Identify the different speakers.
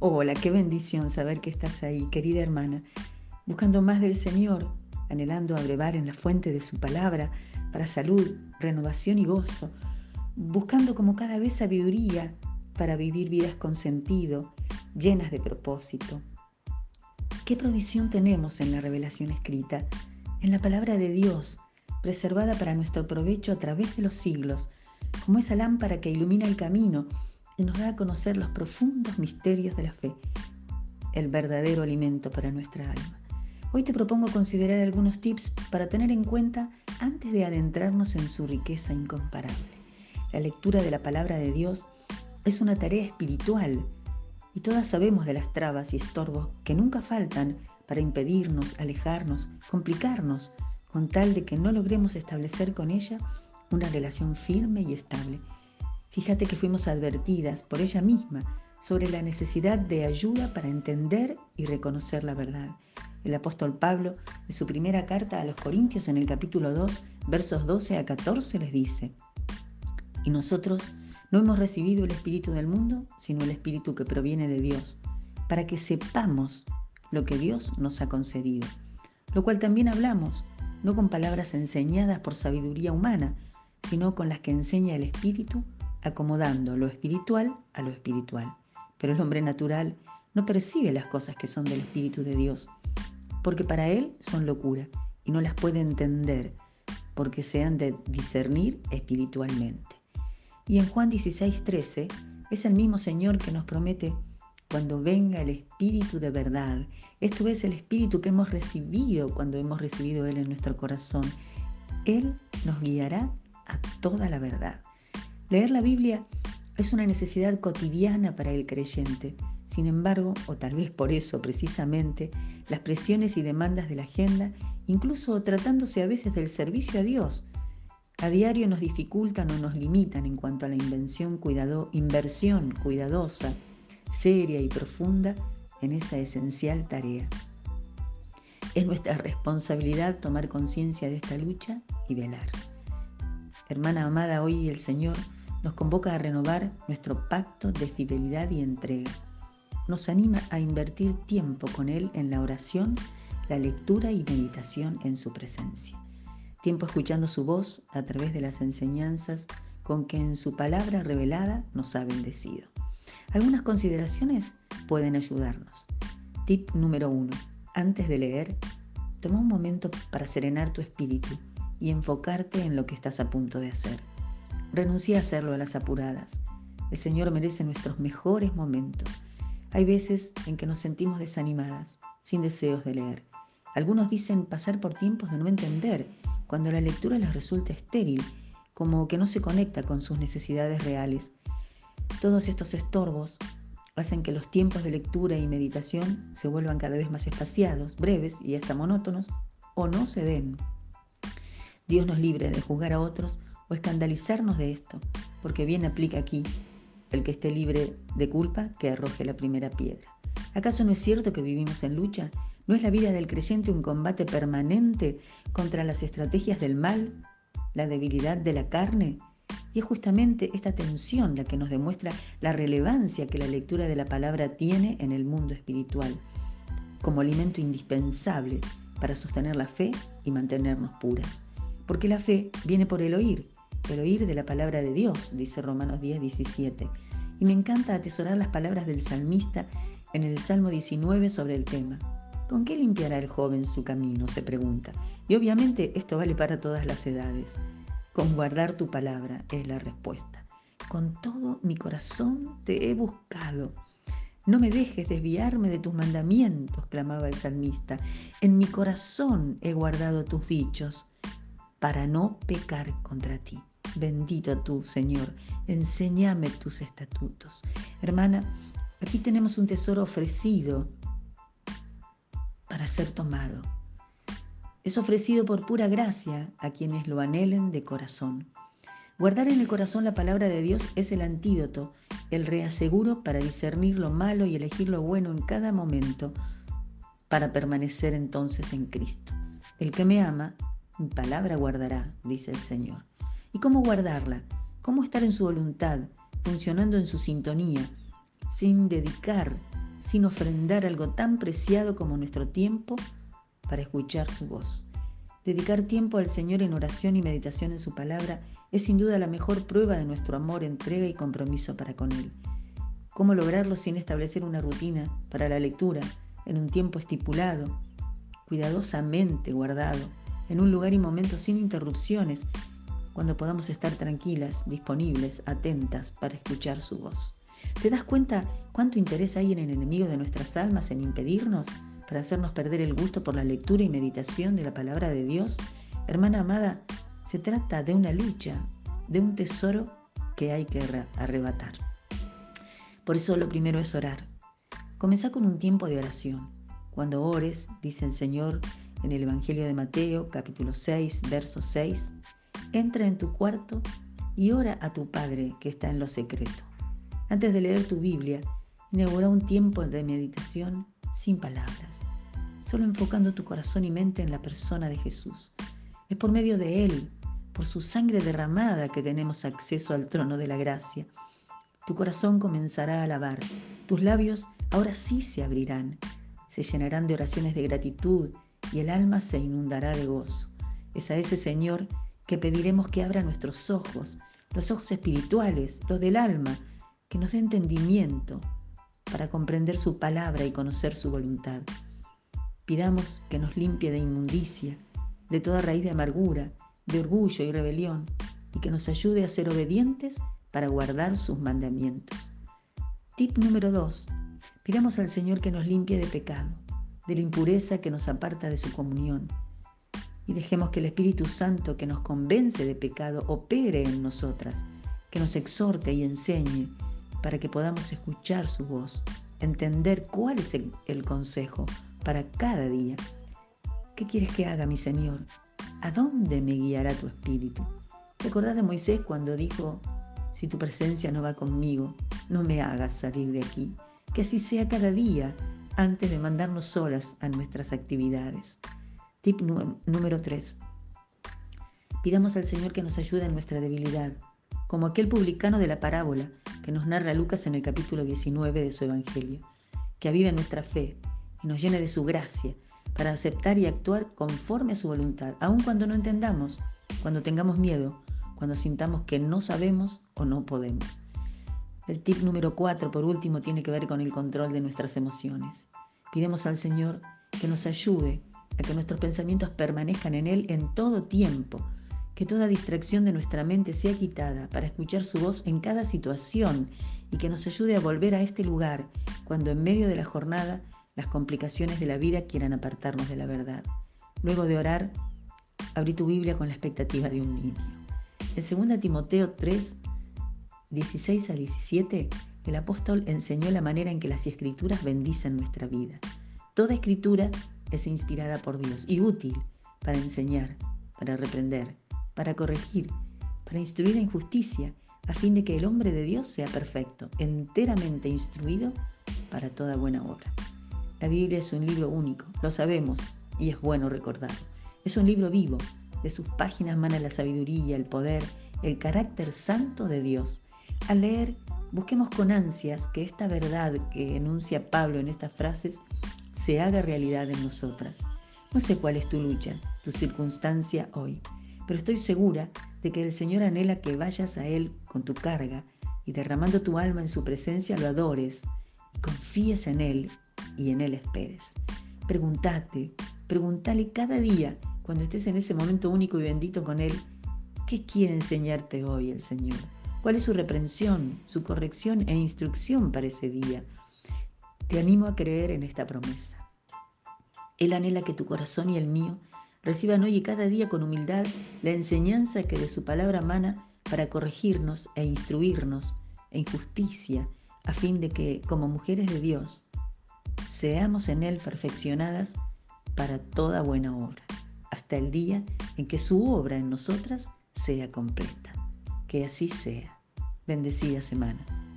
Speaker 1: Hola, qué bendición saber que estás ahí, querida hermana, buscando más del Señor, anhelando abrevar en la fuente de su palabra para salud, renovación y gozo, buscando como cada vez sabiduría para vivir vidas con sentido, llenas de propósito. ¿Qué provisión tenemos en la revelación escrita, en la palabra de Dios, preservada para nuestro provecho a través de los siglos, como esa lámpara que ilumina el camino nos da a conocer los profundos misterios de la fe, el verdadero alimento para nuestra alma? Hoy te propongo considerar algunos tips para tener en cuenta antes de adentrarnos en su riqueza incomparable. La lectura de la palabra de Dios es una tarea espiritual y todas sabemos de las trabas y estorbos que nunca faltan para impedirnos, alejarnos, complicarnos, con tal de que no logremos establecer con ella una relación firme y estable. Fíjate que fuimos advertidas por ella misma sobre la necesidad de ayuda para entender y reconocer la verdad. El apóstol Pablo, en su primera carta a los Corintios en el capítulo 2, versos 12 a 14, les dice, y nosotros no hemos recibido el Espíritu del mundo, sino el Espíritu que proviene de Dios, para que sepamos lo que Dios nos ha concedido, lo cual también hablamos, no con palabras enseñadas por sabiduría humana, sino con las que enseña el Espíritu, acomodando lo espiritual a lo espiritual. Pero el hombre natural no percibe las cosas que son del Espíritu de Dios, porque para él son locura y no las puede entender, porque se han de discernir espiritualmente. Y en Juan 16, 13 es el mismo Señor que nos promete cuando venga el Espíritu de verdad. Esto es el Espíritu que hemos recibido cuando hemos recibido Él en nuestro corazón. Él nos guiará a toda la verdad. Leer la Biblia es una necesidad cotidiana para el creyente. Sin embargo, o tal vez por eso precisamente, las presiones y demandas de la agenda, incluso tratándose a veces del servicio a Dios, a diario nos dificultan o nos limitan en cuanto a la invención cuidado, inversión cuidadosa, seria y profunda en esa esencial tarea. Es nuestra responsabilidad tomar conciencia de esta lucha y velar. Hermana amada, hoy el Señor nos convoca a renovar nuestro pacto de fidelidad y entrega. Nos anima a invertir tiempo con Él en la oración, la lectura y meditación en su presencia tiempo escuchando su voz a través de las enseñanzas con que en su palabra revelada nos ha bendecido. Algunas consideraciones pueden ayudarnos. Tip número uno. Antes de leer, toma un momento para serenar tu espíritu y enfocarte en lo que estás a punto de hacer. Renuncia a hacerlo a las apuradas. El Señor merece nuestros mejores momentos. Hay veces en que nos sentimos desanimadas, sin deseos de leer. Algunos dicen pasar por tiempos de no entender cuando la lectura les resulta estéril, como que no se conecta con sus necesidades reales. Todos estos estorbos hacen que los tiempos de lectura y meditación se vuelvan cada vez más espaciados, breves y hasta monótonos, o no se den. Dios nos libre de juzgar a otros o escandalizarnos de esto, porque bien aplica aquí, el que esté libre de culpa, que arroje la primera piedra. ¿Acaso no es cierto que vivimos en lucha ¿No es la vida del creyente un combate permanente contra las estrategias del mal, la debilidad de la carne? Y es justamente esta tensión la que nos demuestra la relevancia que la lectura de la palabra tiene en el mundo espiritual, como alimento indispensable para sostener la fe y mantenernos puras. Porque la fe viene por el oír, el oír de la palabra de Dios, dice Romanos 10, 17. Y me encanta atesorar las palabras del salmista en el Salmo 19 sobre el tema. ¿Con qué limpiará el joven su camino? se pregunta. Y obviamente esto vale para todas las edades. Con guardar tu palabra es la respuesta. Con todo mi corazón te he buscado. No me dejes desviarme de tus mandamientos, clamaba el salmista. En mi corazón he guardado tus dichos para no pecar contra ti. Bendito tú, Señor, enséñame tus estatutos. Hermana, aquí tenemos un tesoro ofrecido para ser tomado. Es ofrecido por pura gracia a quienes lo anhelen de corazón. Guardar en el corazón la palabra de Dios es el antídoto, el reaseguro para discernir lo malo y elegir lo bueno en cada momento, para permanecer entonces en Cristo. El que me ama, mi palabra guardará, dice el Señor. ¿Y cómo guardarla? ¿Cómo estar en su voluntad, funcionando en su sintonía, sin dedicar sin ofrendar algo tan preciado como nuestro tiempo para escuchar su voz. Dedicar tiempo al Señor en oración y meditación en su palabra es sin duda la mejor prueba de nuestro amor, entrega y compromiso para con Él. ¿Cómo lograrlo sin establecer una rutina para la lectura en un tiempo estipulado, cuidadosamente guardado, en un lugar y momento sin interrupciones, cuando podamos estar tranquilas, disponibles, atentas para escuchar su voz? ¿Te das cuenta cuánto interés hay en el enemigo de nuestras almas en impedirnos, para hacernos perder el gusto por la lectura y meditación de la palabra de Dios? Hermana amada, se trata de una lucha, de un tesoro que hay que arrebatar. Por eso lo primero es orar. Comenzá con un tiempo de oración. Cuando ores, dice el Señor en el Evangelio de Mateo, capítulo 6, verso 6, entra en tu cuarto y ora a tu Padre que está en lo secreto. Antes de leer tu Biblia, inaugura un tiempo de meditación sin palabras, solo enfocando tu corazón y mente en la persona de Jesús. Es por medio de Él, por su sangre derramada, que tenemos acceso al trono de la gracia. Tu corazón comenzará a alabar, tus labios ahora sí se abrirán, se llenarán de oraciones de gratitud y el alma se inundará de gozo. Es a ese Señor que pediremos que abra nuestros ojos, los ojos espirituales, los del alma, que nos dé entendimiento para comprender su palabra y conocer su voluntad. Pidamos que nos limpie de inmundicia, de toda raíz de amargura, de orgullo y rebelión, y que nos ayude a ser obedientes para guardar sus mandamientos. Tip número 2. Pidamos al Señor que nos limpie de pecado, de la impureza que nos aparta de su comunión, y dejemos que el Espíritu Santo que nos convence de pecado opere en nosotras, que nos exhorte y enseñe para que podamos escuchar su voz, entender cuál es el, consejo para cada día. ¿Qué quieres que haga, mi Señor? ¿A dónde me guiará tu espíritu? ¿Te acordás de Moisés cuando dijo, si tu presencia no va conmigo, no me hagas salir de aquí? Que así sea cada día antes de mandarnos solas a nuestras actividades. Tip número 3. Pidamos al Señor que nos ayude en nuestra debilidad, como aquel publicano de la parábola que nos narra Lucas en el capítulo 19 de su Evangelio, que avive nuestra fe y nos llene de su gracia para aceptar y actuar conforme a su voluntad, aun cuando no entendamos, cuando tengamos miedo, cuando sintamos que no sabemos o no podemos. El tip número 4, por último, tiene que ver con el control de nuestras emociones. Pidemos al Señor que nos ayude a que nuestros pensamientos permanezcan en Él en todo tiempo, que toda distracción de nuestra mente sea quitada para escuchar su voz en cada situación y que nos ayude a volver a este lugar cuando en medio de la jornada las complicaciones de la vida quieran apartarnos de la verdad. Luego de orar, abrí tu Biblia con la expectativa de un niño. En 2 Timoteo 3, 16 a 17, el apóstol enseñó la manera en que las escrituras bendicen nuestra vida. Toda escritura es inspirada por Dios y útil para enseñar, para reprender, para corregir, para instruir en justicia, a fin de que el hombre de Dios sea perfecto, enteramente instruido para toda buena obra. La Biblia es un libro único, lo sabemos y es bueno recordarlo. Es un libro vivo, de sus páginas mana la sabiduría, el poder, el carácter santo de Dios. Al leer, busquemos con ansias que esta verdad que enuncia Pablo en estas frases se haga realidad en nosotras. No sé cuál es tu lucha, tu circunstancia hoy pero estoy segura de que el Señor anhela que vayas a Él con tu carga y derramando tu alma en su presencia lo adores y confíes en Él y en Él esperes. Pregúntate, pregúntale cada día cuando estés en ese momento único y bendito con Él, ¿qué quiere enseñarte hoy el Señor? ¿Cuál es su reprensión, su corrección e instrucción para ese día? Te animo a creer en esta promesa. Él anhela que tu corazón y el mío Reciban hoy y cada día con humildad la enseñanza que de su palabra mana para corregirnos e instruirnos en justicia, a fin de que, como mujeres de Dios, seamos en Él perfeccionadas para toda buena obra, hasta el día en que su obra en nosotras sea completa. Que así sea. Bendecida semana.